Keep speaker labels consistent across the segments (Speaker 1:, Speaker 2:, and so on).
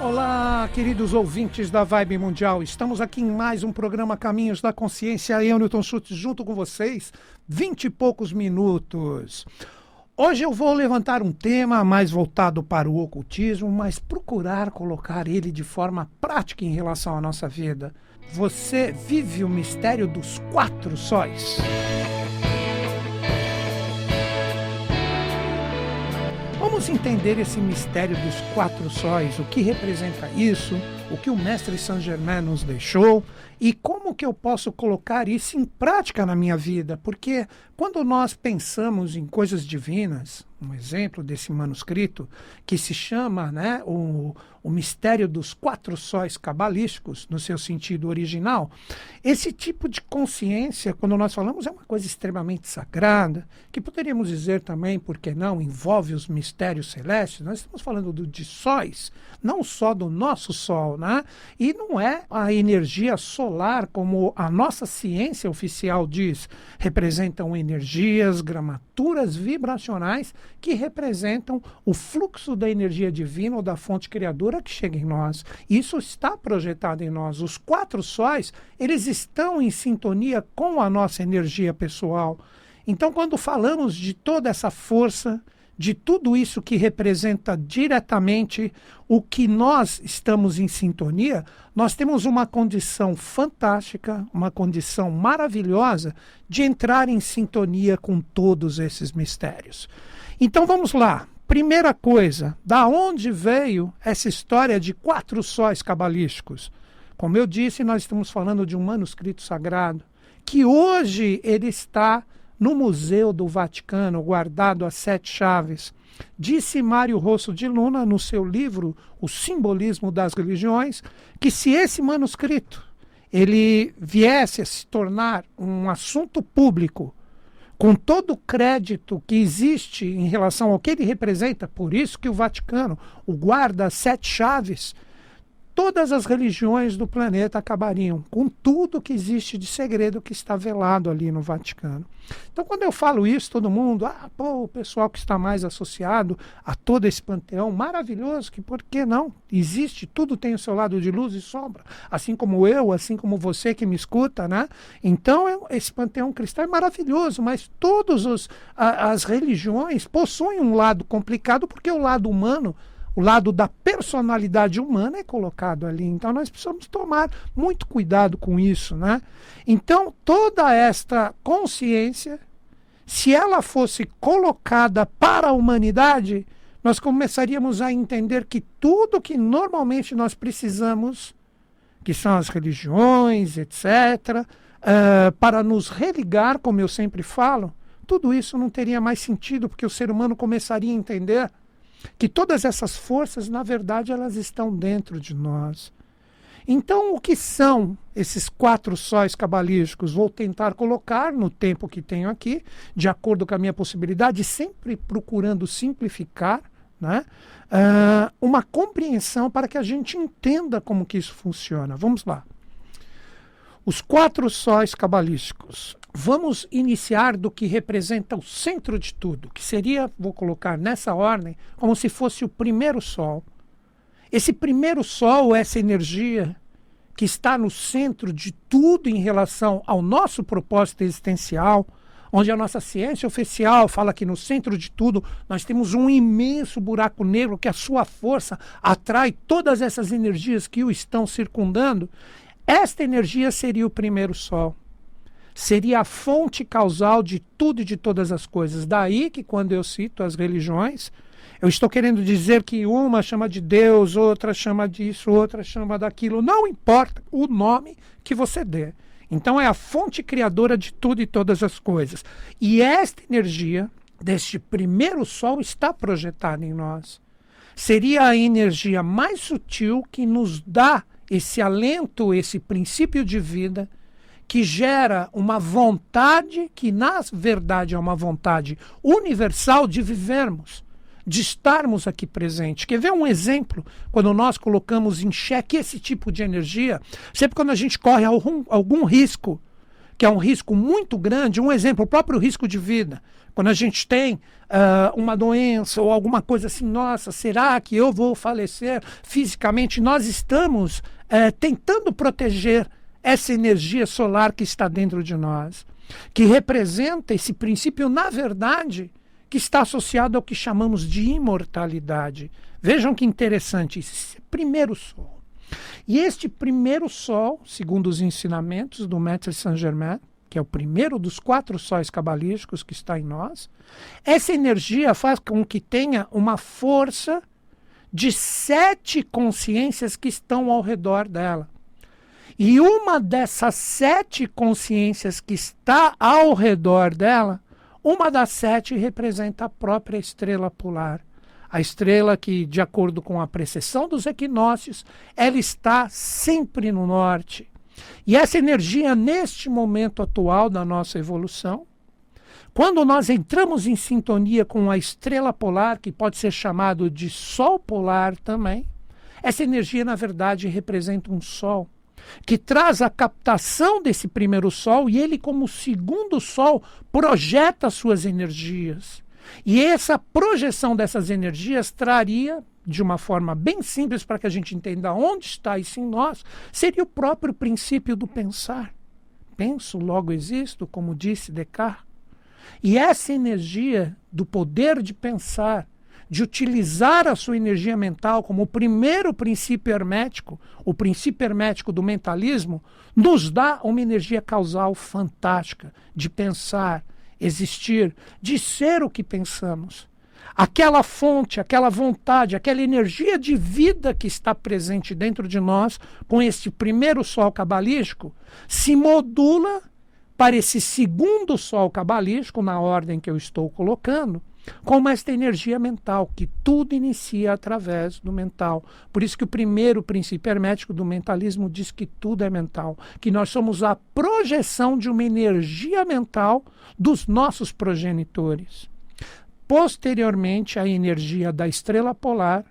Speaker 1: Olá, queridos ouvintes da Vibe Mundial. Estamos aqui em mais um programa Caminhos da Consciência. Eu, Newton Schultz, junto com vocês, vinte e poucos minutos. Hoje eu vou levantar um tema mais voltado para o ocultismo, mas procurar colocar ele de forma prática em relação à nossa vida. Você vive o mistério dos quatro sóis. Vamos entender esse mistério dos quatro sóis, o que representa isso, o que o mestre Saint Germain nos deixou e como que eu posso colocar isso em prática na minha vida, porque quando nós pensamos em coisas divinas, um exemplo desse manuscrito que se chama né, o, o mistério dos quatro sóis cabalísticos, no seu sentido original, esse tipo de consciência, quando nós falamos, é uma coisa extremamente sagrada, que poderíamos dizer também, por que não, envolve os mistérios celestes. Nós estamos falando do, de sóis, não só do nosso Sol, né? e não é a energia solar, como a nossa ciência oficial diz, representam energias, gramaturas vibracionais que representam o fluxo da energia divina ou da fonte criadora que chega em nós. Isso está projetado em nós. Os quatro sóis, eles estão em sintonia com a nossa energia pessoal. Então, quando falamos de toda essa força, de tudo isso que representa diretamente o que nós estamos em sintonia, nós temos uma condição fantástica, uma condição maravilhosa de entrar em sintonia com todos esses mistérios. Então vamos lá. Primeira coisa, da onde veio essa história de quatro sóis cabalísticos? Como eu disse, nós estamos falando de um manuscrito sagrado que hoje ele está no Museu do Vaticano, guardado a sete chaves. Disse Mário Rosso de Luna, no seu livro O Simbolismo das Religiões, que se esse manuscrito ele viesse a se tornar um assunto público, com todo o crédito que existe em relação ao que ele representa, por isso que o Vaticano o guarda sete chaves todas as religiões do planeta acabariam com tudo que existe de segredo que está velado ali no Vaticano. Então, quando eu falo isso, todo mundo, ah, pô, o pessoal que está mais associado a todo esse panteão maravilhoso, que por que não? Existe, tudo tem o seu lado de luz e sombra, assim como eu, assim como você que me escuta, né? Então, esse panteão cristão é maravilhoso, mas todas as religiões possuem um lado complicado, porque o lado humano o lado da personalidade humana é colocado ali. Então nós precisamos tomar muito cuidado com isso, né? Então toda esta consciência, se ela fosse colocada para a humanidade, nós começaríamos a entender que tudo que normalmente nós precisamos, que são as religiões, etc., uh, eh, para nos religar, como eu sempre falo, tudo isso não teria mais sentido, porque o ser humano começaria a entender que todas essas forças, na verdade, elas estão dentro de nós. Então, o que são esses quatro sóis cabalísticos? Vou tentar colocar no tempo que tenho aqui, de acordo com a minha possibilidade, sempre procurando simplificar, né? Uh, uma compreensão para que a gente entenda como que isso funciona. Vamos lá. Os quatro sóis cabalísticos. Vamos iniciar do que representa o centro de tudo, que seria, vou colocar nessa ordem, como se fosse o primeiro sol. Esse primeiro sol, essa energia que está no centro de tudo em relação ao nosso propósito existencial, onde a nossa ciência oficial fala que no centro de tudo nós temos um imenso buraco negro que a sua força atrai todas essas energias que o estão circundando. Esta energia seria o primeiro sol seria a fonte causal de tudo e de todas as coisas. Daí que, quando eu cito as religiões, eu estou querendo dizer que uma chama de Deus, outra chama disso, outra chama daquilo. Não importa o nome que você dê. Então, é a fonte criadora de tudo e todas as coisas. E esta energia deste primeiro sol está projetada em nós. Seria a energia mais sutil que nos dá esse alento, esse princípio de vida que gera uma vontade que, na verdade, é uma vontade universal de vivermos, de estarmos aqui presentes. Quer ver um exemplo? Quando nós colocamos em xeque esse tipo de energia, sempre quando a gente corre algum, algum risco que é um risco muito grande, um exemplo, o próprio risco de vida. Quando a gente tem uh, uma doença ou alguma coisa assim, nossa, será que eu vou falecer fisicamente? Nós estamos uh, tentando proteger essa energia solar que está dentro de nós, que representa esse princípio, na verdade, que está associado ao que chamamos de imortalidade. Vejam que interessante, esse primeiro sol. E este primeiro sol, segundo os ensinamentos do Maître Saint-Germain, que é o primeiro dos quatro sóis cabalísticos que está em nós, essa energia faz com que tenha uma força de sete consciências que estão ao redor dela. E uma dessas sete consciências que está ao redor dela, uma das sete representa a própria estrela polar. A estrela que, de acordo com a precessão dos equinócios, ela está sempre no norte. E essa energia, neste momento atual da nossa evolução, quando nós entramos em sintonia com a estrela polar, que pode ser chamado de sol polar também, essa energia, na verdade, representa um sol que traz a captação desse primeiro sol e ele, como segundo sol, projeta suas energias. E essa projeção dessas energias traria, de uma forma bem simples para que a gente entenda onde está isso em nós, seria o próprio princípio do pensar. Penso, logo existo, como disse Descartes. E essa energia do poder de pensar, de utilizar a sua energia mental como o primeiro princípio hermético, o princípio hermético do mentalismo, nos dá uma energia causal fantástica de pensar, existir, de ser o que pensamos. Aquela fonte, aquela vontade, aquela energia de vida que está presente dentro de nós, com este primeiro sol cabalístico, se modula para esse segundo sol cabalístico, na ordem que eu estou colocando, como esta energia mental, que tudo inicia através do mental. Por isso que o primeiro princípio hermético do mentalismo diz que tudo é mental, que nós somos a projeção de uma energia mental dos nossos progenitores. Posteriormente, a energia da estrela polar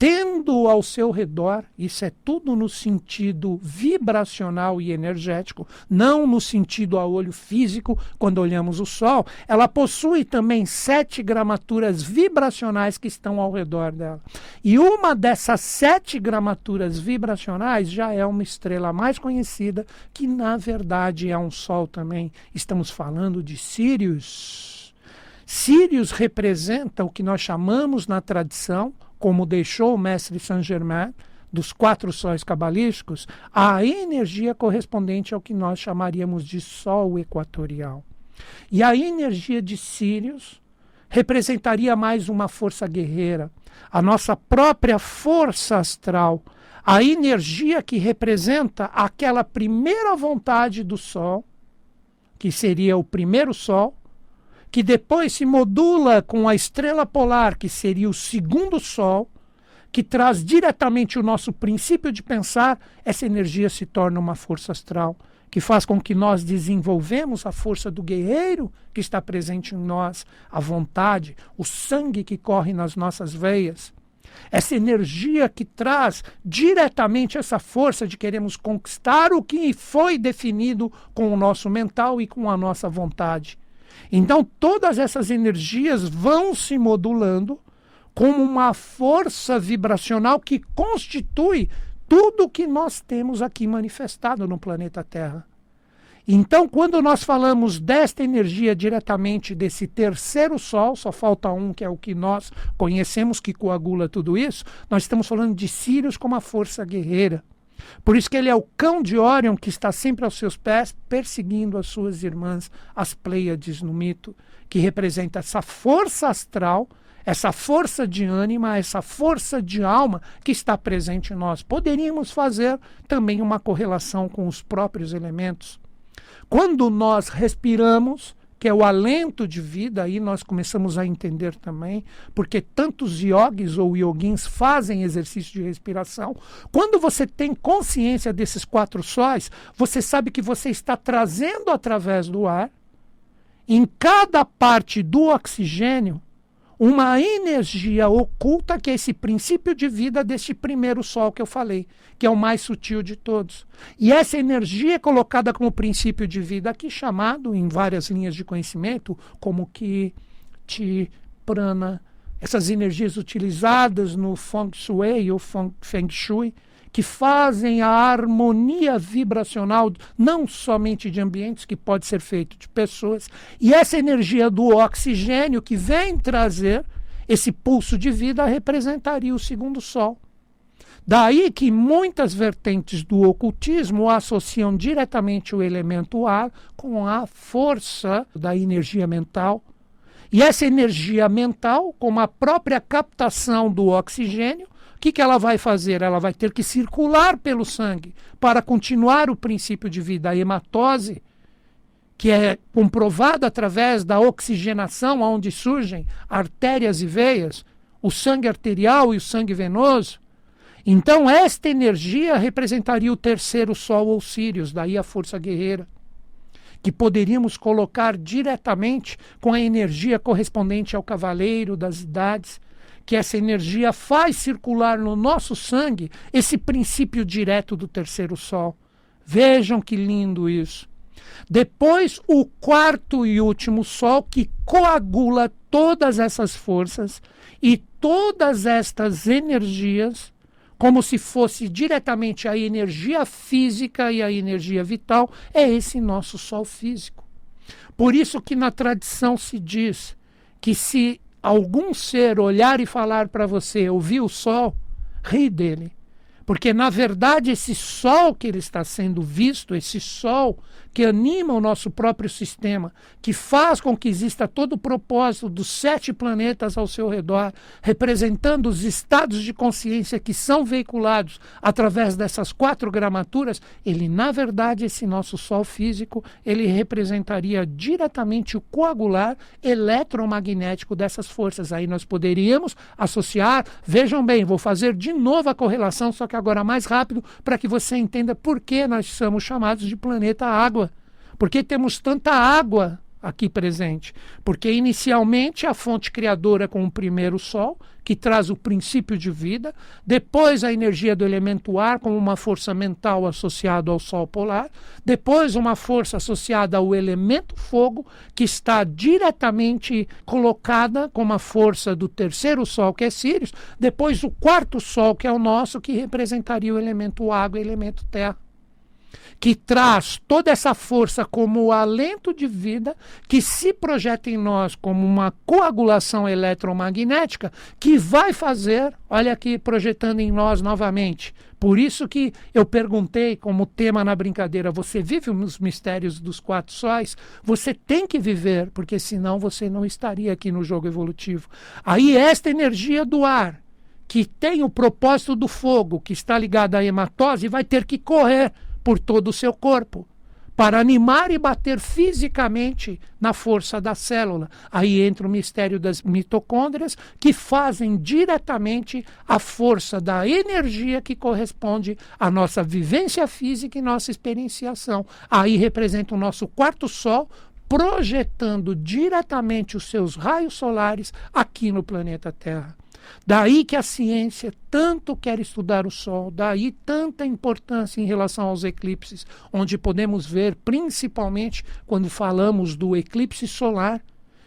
Speaker 1: tendo ao seu redor, isso é tudo no sentido vibracional e energético, não no sentido a olho físico, quando olhamos o Sol, ela possui também sete gramaturas vibracionais que estão ao redor dela. E uma dessas sete gramaturas vibracionais já é uma estrela mais conhecida, que na verdade é um Sol também. Estamos falando de Sirius. Sirius representa o que nós chamamos na tradição como deixou o mestre Saint-Germain, dos quatro sóis cabalísticos, a energia correspondente ao que nós chamaríamos de sol equatorial. E a energia de Sírios representaria mais uma força guerreira, a nossa própria força astral, a energia que representa aquela primeira vontade do Sol, que seria o primeiro Sol, que depois se modula com a estrela polar, que seria o segundo Sol, que traz diretamente o nosso princípio de pensar, essa energia se torna uma força astral, que faz com que nós desenvolvemos a força do guerreiro que está presente em nós, a vontade, o sangue que corre nas nossas veias. Essa energia que traz diretamente essa força de queremos conquistar o que foi definido com o nosso mental e com a nossa vontade. Então, todas essas energias vão se modulando como uma força vibracional que constitui tudo o que nós temos aqui manifestado no planeta Terra. Então, quando nós falamos desta energia diretamente desse terceiro sol, só falta um que é o que nós conhecemos que coagula tudo isso, nós estamos falando de Sirius como a força guerreira. Por isso que ele é o cão de Órion que está sempre aos seus pés, perseguindo as suas irmãs, as Pleiades no mito, que representa essa força astral, essa força de ânima, essa força de alma que está presente em nós. Poderíamos fazer também uma correlação com os próprios elementos. Quando nós respiramos, que é o alento de vida, aí nós começamos a entender também, porque tantos yogis ou yoguins fazem exercício de respiração. Quando você tem consciência desses quatro sóis, você sabe que você está trazendo através do ar, em cada parte do oxigênio, uma energia oculta que é esse princípio de vida deste primeiro sol que eu falei, que é o mais sutil de todos. E essa energia é colocada como princípio de vida aqui chamado em várias linhas de conhecimento como que Ti, Prana, essas energias utilizadas no Feng Shui ou Feng Shui, que fazem a harmonia vibracional, não somente de ambientes, que pode ser feito de pessoas, e essa energia do oxigênio que vem trazer esse pulso de vida representaria o segundo sol. Daí que muitas vertentes do ocultismo associam diretamente o elemento ar com a força da energia mental. E essa energia mental, como a própria captação do oxigênio, que, que ela vai fazer? Ela vai ter que circular pelo sangue para continuar o princípio de vida. A hematose, que é comprovada através da oxigenação, onde surgem artérias e veias, o sangue arterial e o sangue venoso. Então, esta energia representaria o terceiro sol ou Sírios, daí a força guerreira, que poderíamos colocar diretamente com a energia correspondente ao cavaleiro das idades que essa energia faz circular no nosso sangue esse princípio direto do terceiro sol. Vejam que lindo isso. Depois, o quarto e último sol que coagula todas essas forças e todas estas energias, como se fosse diretamente a energia física e a energia vital, é esse nosso sol físico. Por isso que na tradição se diz que se algum ser olhar e falar para você, ouvir o sol, ri dele. Porque, na verdade, esse sol que ele está sendo visto, esse sol que anima o nosso próprio sistema, que faz com que exista todo o propósito dos sete planetas ao seu redor, representando os estados de consciência que são veiculados através dessas quatro gramaturas, ele, na verdade, esse nosso Sol físico, ele representaria diretamente o coagular eletromagnético dessas forças. Aí nós poderíamos associar, vejam bem, vou fazer de novo a correlação, só que agora mais rápido, para que você entenda por que nós somos chamados de planeta água. Por que temos tanta água aqui presente? Porque inicialmente a fonte criadora com o primeiro sol, que traz o princípio de vida, depois a energia do elemento ar como uma força mental associada ao sol polar, depois uma força associada ao elemento fogo, que está diretamente colocada como a força do terceiro sol, que é Sirius, depois o quarto sol, que é o nosso, que representaria o elemento água e o elemento terra que traz toda essa força como alento de vida, que se projeta em nós como uma coagulação eletromagnética, que vai fazer, olha aqui projetando em nós novamente. Por isso que eu perguntei como tema na brincadeira, você vive os mistérios dos quatro sóis? Você tem que viver, porque senão você não estaria aqui no jogo evolutivo. Aí esta energia do ar, que tem o propósito do fogo, que está ligada à hematose, vai ter que correr por todo o seu corpo, para animar e bater fisicamente na força da célula. Aí entra o mistério das mitocôndrias, que fazem diretamente a força da energia que corresponde à nossa vivência física e nossa experienciação. Aí representa o nosso quarto sol, projetando diretamente os seus raios solares aqui no planeta Terra. Daí que a ciência tanto quer estudar o Sol, daí tanta importância em relação aos eclipses, onde podemos ver, principalmente quando falamos do eclipse solar,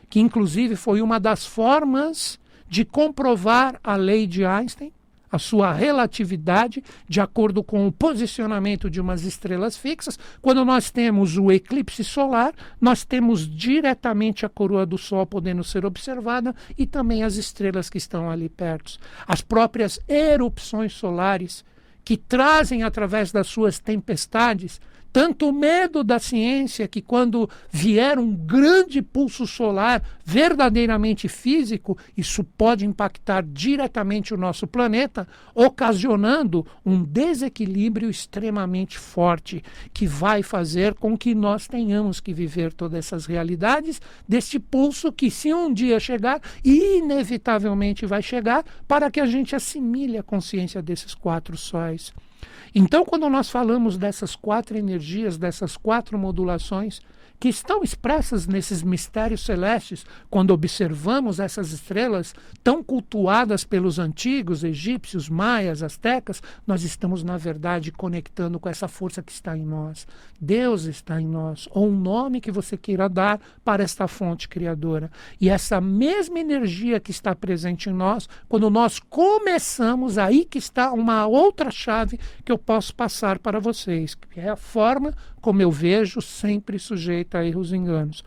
Speaker 1: que inclusive foi uma das formas de comprovar a lei de Einstein, a sua relatividade de acordo com o posicionamento de umas estrelas fixas. Quando nós temos o eclipse solar, nós temos diretamente a coroa do Sol podendo ser observada e também as estrelas que estão ali perto. As próprias erupções solares que trazem através das suas tempestades tanto medo da ciência que, quando vier um grande pulso solar verdadeiramente físico, isso pode impactar diretamente o nosso planeta, ocasionando um desequilíbrio extremamente forte, que vai fazer com que nós tenhamos que viver todas essas realidades deste pulso que, se um dia chegar, inevitavelmente vai chegar, para que a gente assimile a consciência desses quatro sóis. Então, quando nós falamos dessas quatro energias, dessas quatro modulações, que estão expressas nesses mistérios celestes, quando observamos essas estrelas tão cultuadas pelos antigos egípcios, maias, astecas, nós estamos, na verdade, conectando com essa força que está em nós. Deus está em nós, ou um nome que você queira dar para esta fonte criadora. E essa mesma energia que está presente em nós, quando nós começamos, aí que está uma outra chave que eu posso passar para vocês, que é a forma como eu vejo, sempre sujeita a erros e enganos.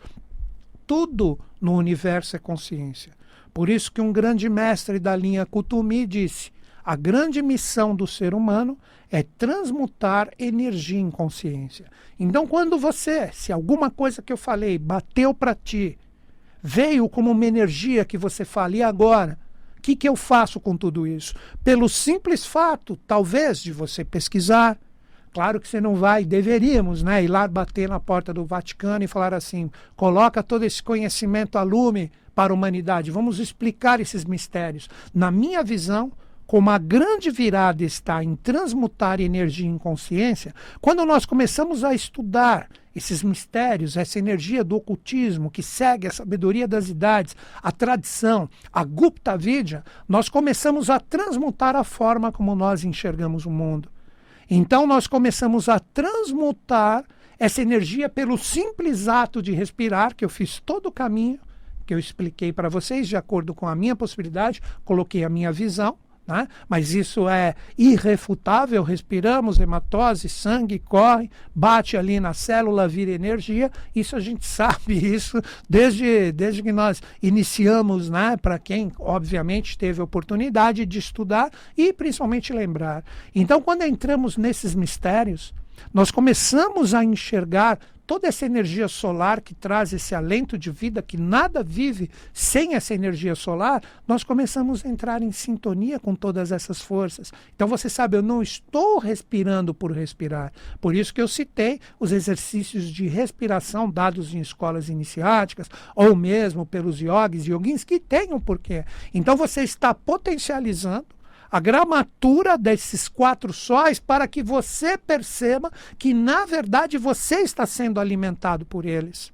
Speaker 1: Tudo no universo é consciência. Por isso que um grande mestre da linha Kutumi disse: a grande missão do ser humano é transmutar energia em consciência. Então, quando você, se alguma coisa que eu falei bateu para ti, veio como uma energia que você fala, e agora? O que, que eu faço com tudo isso? Pelo simples fato, talvez, de você pesquisar, Claro que você não vai, deveríamos, né, ir lá bater na porta do Vaticano e falar assim: coloca todo esse conhecimento a lume para a humanidade, vamos explicar esses mistérios. Na minha visão, como a grande virada está em transmutar energia em consciência, quando nós começamos a estudar esses mistérios, essa energia do ocultismo que segue a sabedoria das idades, a tradição, a Gupta Vidya, nós começamos a transmutar a forma como nós enxergamos o mundo. Então nós começamos a transmutar essa energia pelo simples ato de respirar, que eu fiz todo o caminho que eu expliquei para vocês, de acordo com a minha possibilidade, coloquei a minha visão. Né? Mas isso é irrefutável. Respiramos, hematose, sangue corre, bate ali na célula, vira energia. Isso a gente sabe isso desde, desde que nós iniciamos, né? para quem, obviamente, teve oportunidade de estudar e principalmente lembrar. Então, quando entramos nesses mistérios, nós começamos a enxergar toda essa energia solar que traz esse alento de vida, que nada vive sem essa energia solar, nós começamos a entrar em sintonia com todas essas forças. Então você sabe, eu não estou respirando por respirar. Por isso que eu citei os exercícios de respiração dados em escolas iniciáticas, ou mesmo pelos yogis e yoguins, que têm um porquê. Então você está potencializando a gramatura desses quatro sóis para que você perceba que, na verdade, você está sendo alimentado por eles.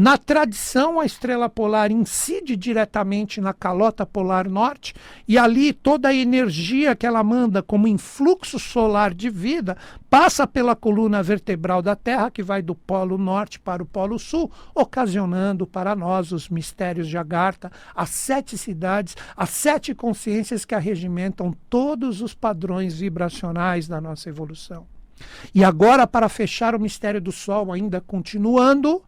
Speaker 1: Na tradição, a estrela polar incide diretamente na calota polar norte e ali toda a energia que ela manda como influxo solar de vida passa pela coluna vertebral da Terra, que vai do polo norte para o polo sul, ocasionando para nós os mistérios de Agartha, as sete cidades, as sete consciências que arregimentam todos os padrões vibracionais da nossa evolução. E agora, para fechar o mistério do Sol, ainda continuando,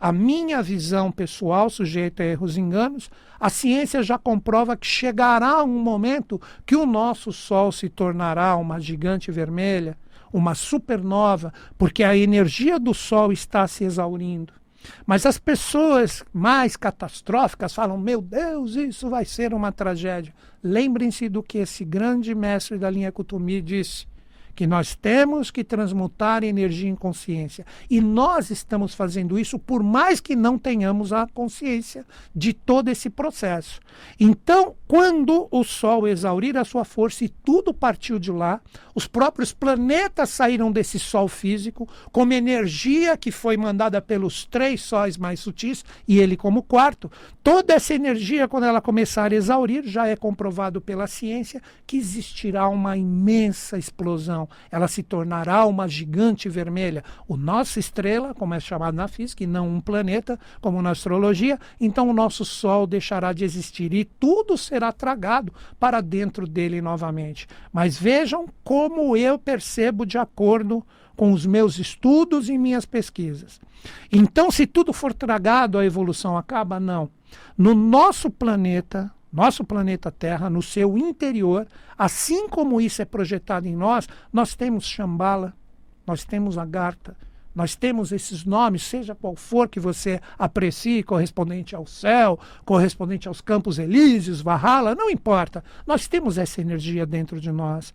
Speaker 1: a minha visão pessoal, sujeita a erros e enganos, a ciência já comprova que chegará um momento que o nosso Sol se tornará uma gigante vermelha, uma supernova, porque a energia do Sol está se exaurindo. Mas as pessoas mais catastróficas falam: meu Deus, isso vai ser uma tragédia. Lembrem-se do que esse grande mestre da linha Kutumi disse: que nós temos que transmutar energia em consciência. E nós estamos fazendo isso por mais que não tenhamos a consciência de todo esse processo. Então, quando o Sol exaurir a sua força e tudo partiu de lá, os próprios planetas saíram desse Sol físico, como energia que foi mandada pelos três sóis mais sutis, e ele como quarto, toda essa energia, quando ela começar a exaurir, já é comprovado pela ciência que existirá uma imensa explosão ela se tornará uma gigante vermelha. O nossa estrela, como é chamado na física, e não um planeta, como na astrologia, então o nosso Sol deixará de existir e tudo será tragado para dentro dele novamente. Mas vejam como eu percebo de acordo com os meus estudos e minhas pesquisas. Então, se tudo for tragado, a evolução acaba? Não. No nosso planeta, nosso planeta Terra, no seu interior, assim como isso é projetado em nós, nós temos Shambhala, nós temos Agartha, nós temos esses nomes, seja qual for que você aprecie, correspondente ao céu, correspondente aos campos elíseos, Valhalla, não importa. Nós temos essa energia dentro de nós.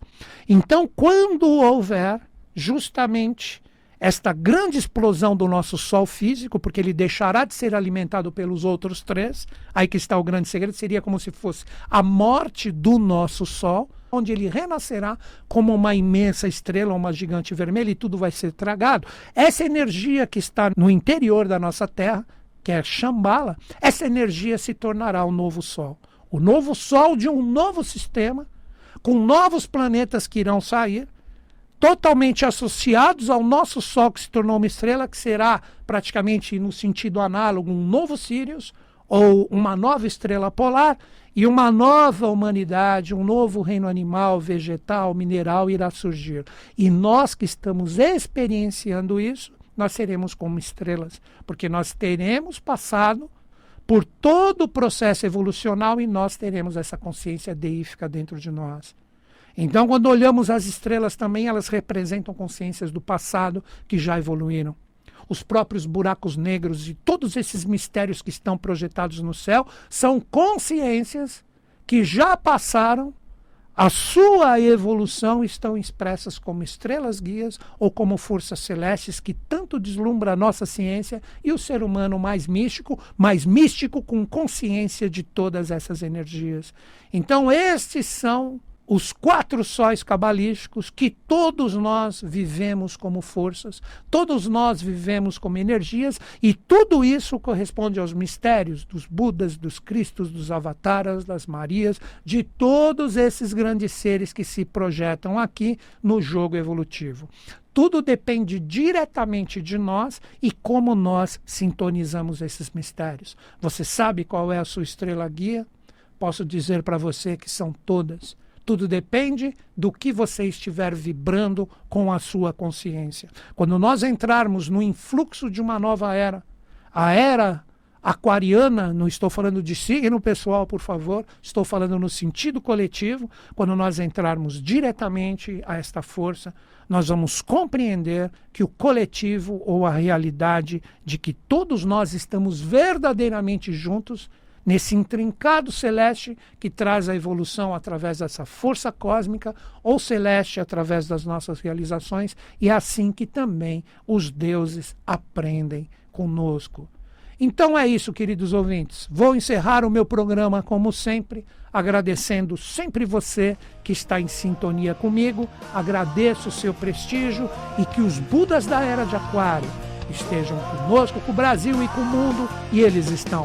Speaker 1: Então, quando houver justamente esta grande explosão do nosso Sol físico, porque ele deixará de ser alimentado pelos outros três. Aí que está o grande segredo: seria como se fosse a morte do nosso Sol. onde ele renascerá como uma imensa estrela, uma gigante vermelha, e tudo vai ser tragado. Essa energia que está no interior da nossa Terra, que é Shambhala, essa energia se tornará o novo Sol. O novo Sol de um novo sistema, com novos planetas que irão sair, totalmente associados ao nosso Sol, que se tornou uma estrela, que será praticamente no sentido análogo um novo Sirius, ou uma nova estrela polar, e uma nova humanidade, um novo reino animal, vegetal, mineral irá surgir. E nós que estamos experienciando isso, nós seremos como estrelas, porque nós teremos passado por todo o processo evolucional e nós teremos essa consciência deífica dentro de nós. Então, quando olhamos as estrelas também, elas representam consciências do passado que já evoluíram. Os próprios buracos negros e todos esses mistérios que estão projetados no céu são consciências que já passaram a sua evolução estão expressas como estrelas guias ou como forças celestes que tanto deslumbra a nossa ciência e o ser humano mais místico, mais místico com consciência de todas essas energias. Então, estes são os quatro sóis cabalísticos que todos nós vivemos como forças, todos nós vivemos como energias, e tudo isso corresponde aos mistérios dos Budas, dos Cristos, dos Avataras, das Marias, de todos esses grandes seres que se projetam aqui no jogo evolutivo. Tudo depende diretamente de nós e como nós sintonizamos esses mistérios. Você sabe qual é a sua estrela guia? Posso dizer para você que são todas tudo depende do que você estiver vibrando com a sua consciência. Quando nós entrarmos no influxo de uma nova era, a era aquariana, não estou falando de signo pessoal, por favor, estou falando no sentido coletivo, quando nós entrarmos diretamente a esta força, nós vamos compreender que o coletivo ou a realidade de que todos nós estamos verdadeiramente juntos nesse intrincado celeste que traz a evolução através dessa força cósmica, ou celeste através das nossas realizações, e é assim que também os deuses aprendem conosco. Então é isso, queridos ouvintes. Vou encerrar o meu programa, como sempre, agradecendo sempre você que está em sintonia comigo. Agradeço o seu prestígio e que os Budas da Era de Aquário estejam conosco, com o Brasil e com o mundo, e eles estão